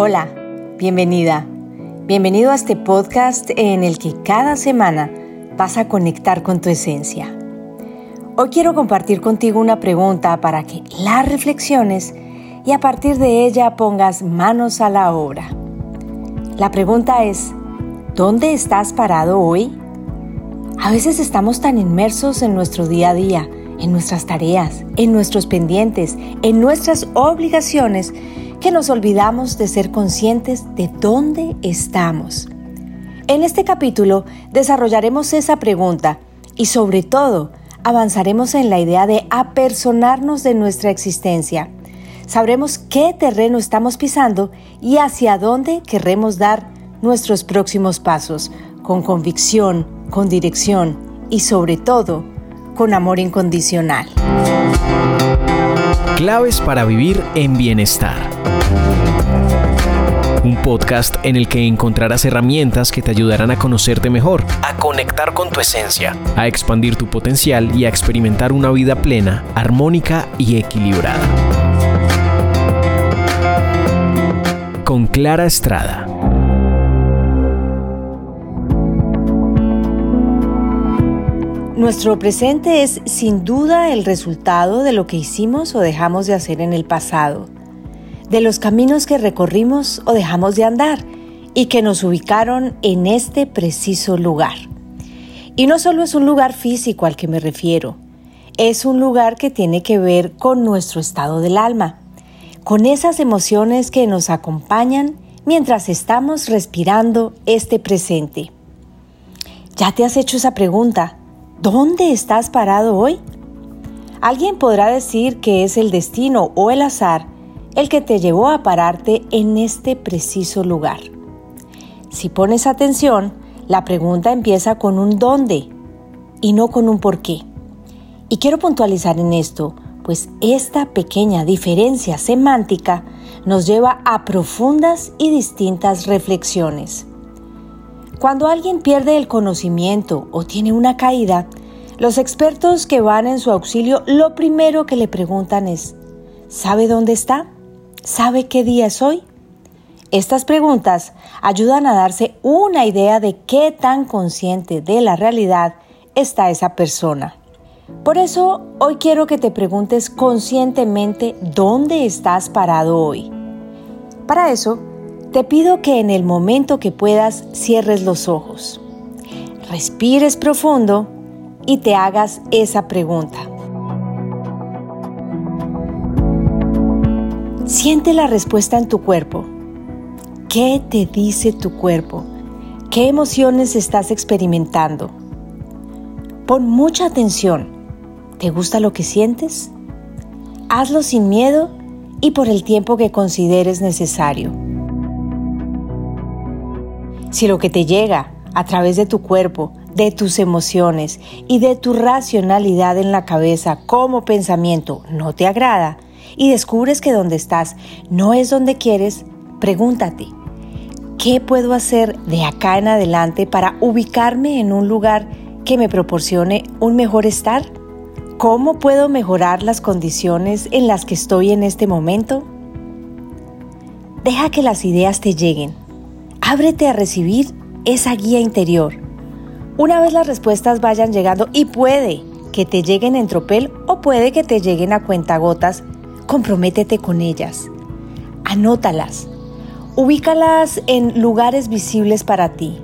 Hola, bienvenida. Bienvenido a este podcast en el que cada semana vas a conectar con tu esencia. Hoy quiero compartir contigo una pregunta para que la reflexiones y a partir de ella pongas manos a la obra. La pregunta es, ¿dónde estás parado hoy? A veces estamos tan inmersos en nuestro día a día, en nuestras tareas, en nuestros pendientes, en nuestras obligaciones, que nos olvidamos de ser conscientes de dónde estamos. En este capítulo desarrollaremos esa pregunta y sobre todo avanzaremos en la idea de apersonarnos de nuestra existencia. Sabremos qué terreno estamos pisando y hacia dónde querremos dar nuestros próximos pasos, con convicción, con dirección y sobre todo con amor incondicional. Claves para vivir en bienestar. Un podcast en el que encontrarás herramientas que te ayudarán a conocerte mejor, a conectar con tu esencia, a expandir tu potencial y a experimentar una vida plena, armónica y equilibrada. Con Clara Estrada. Nuestro presente es sin duda el resultado de lo que hicimos o dejamos de hacer en el pasado, de los caminos que recorrimos o dejamos de andar y que nos ubicaron en este preciso lugar. Y no solo es un lugar físico al que me refiero, es un lugar que tiene que ver con nuestro estado del alma, con esas emociones que nos acompañan mientras estamos respirando este presente. ¿Ya te has hecho esa pregunta? ¿Dónde estás parado hoy? Alguien podrá decir que es el destino o el azar el que te llevó a pararte en este preciso lugar. Si pones atención, la pregunta empieza con un dónde y no con un por qué. Y quiero puntualizar en esto, pues esta pequeña diferencia semántica nos lleva a profundas y distintas reflexiones. Cuando alguien pierde el conocimiento o tiene una caída, los expertos que van en su auxilio lo primero que le preguntan es, ¿sabe dónde está? ¿Sabe qué día es hoy? Estas preguntas ayudan a darse una idea de qué tan consciente de la realidad está esa persona. Por eso hoy quiero que te preguntes conscientemente dónde estás parado hoy. Para eso, te pido que en el momento que puedas cierres los ojos, respires profundo y te hagas esa pregunta. Siente la respuesta en tu cuerpo. ¿Qué te dice tu cuerpo? ¿Qué emociones estás experimentando? Pon mucha atención. ¿Te gusta lo que sientes? Hazlo sin miedo y por el tiempo que consideres necesario. Si lo que te llega a través de tu cuerpo, de tus emociones y de tu racionalidad en la cabeza como pensamiento no te agrada y descubres que donde estás no es donde quieres, pregúntate, ¿qué puedo hacer de acá en adelante para ubicarme en un lugar que me proporcione un mejor estar? ¿Cómo puedo mejorar las condiciones en las que estoy en este momento? Deja que las ideas te lleguen ábrete a recibir esa guía interior. Una vez las respuestas vayan llegando y puede que te lleguen en tropel o puede que te lleguen a cuentagotas, comprométete con ellas. Anótalas. Ubícalas en lugares visibles para ti.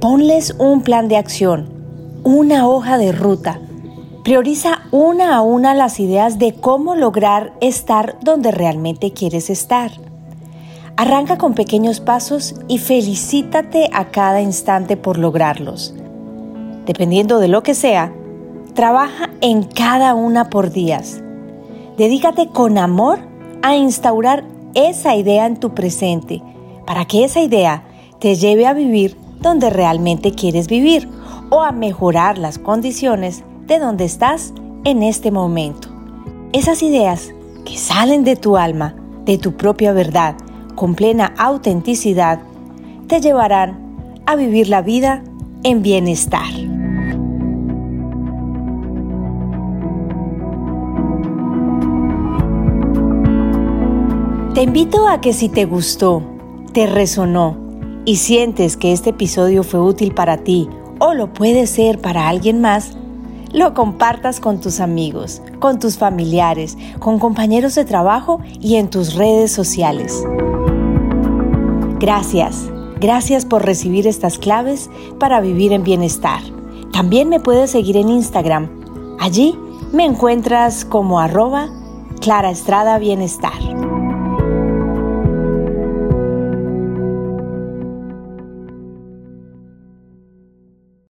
Ponles un plan de acción, una hoja de ruta. Prioriza una a una las ideas de cómo lograr estar donde realmente quieres estar. Arranca con pequeños pasos y felicítate a cada instante por lograrlos. Dependiendo de lo que sea, trabaja en cada una por días. Dedícate con amor a instaurar esa idea en tu presente para que esa idea te lleve a vivir donde realmente quieres vivir o a mejorar las condiciones de donde estás en este momento. Esas ideas que salen de tu alma, de tu propia verdad, con plena autenticidad te llevarán a vivir la vida en bienestar. Te invito a que si te gustó, te resonó y sientes que este episodio fue útil para ti o lo puede ser para alguien más, lo compartas con tus amigos, con tus familiares, con compañeros de trabajo y en tus redes sociales. Gracias, gracias por recibir estas claves para vivir en bienestar. También me puedes seguir en Instagram. Allí me encuentras como arroba Clara Estrada Bienestar.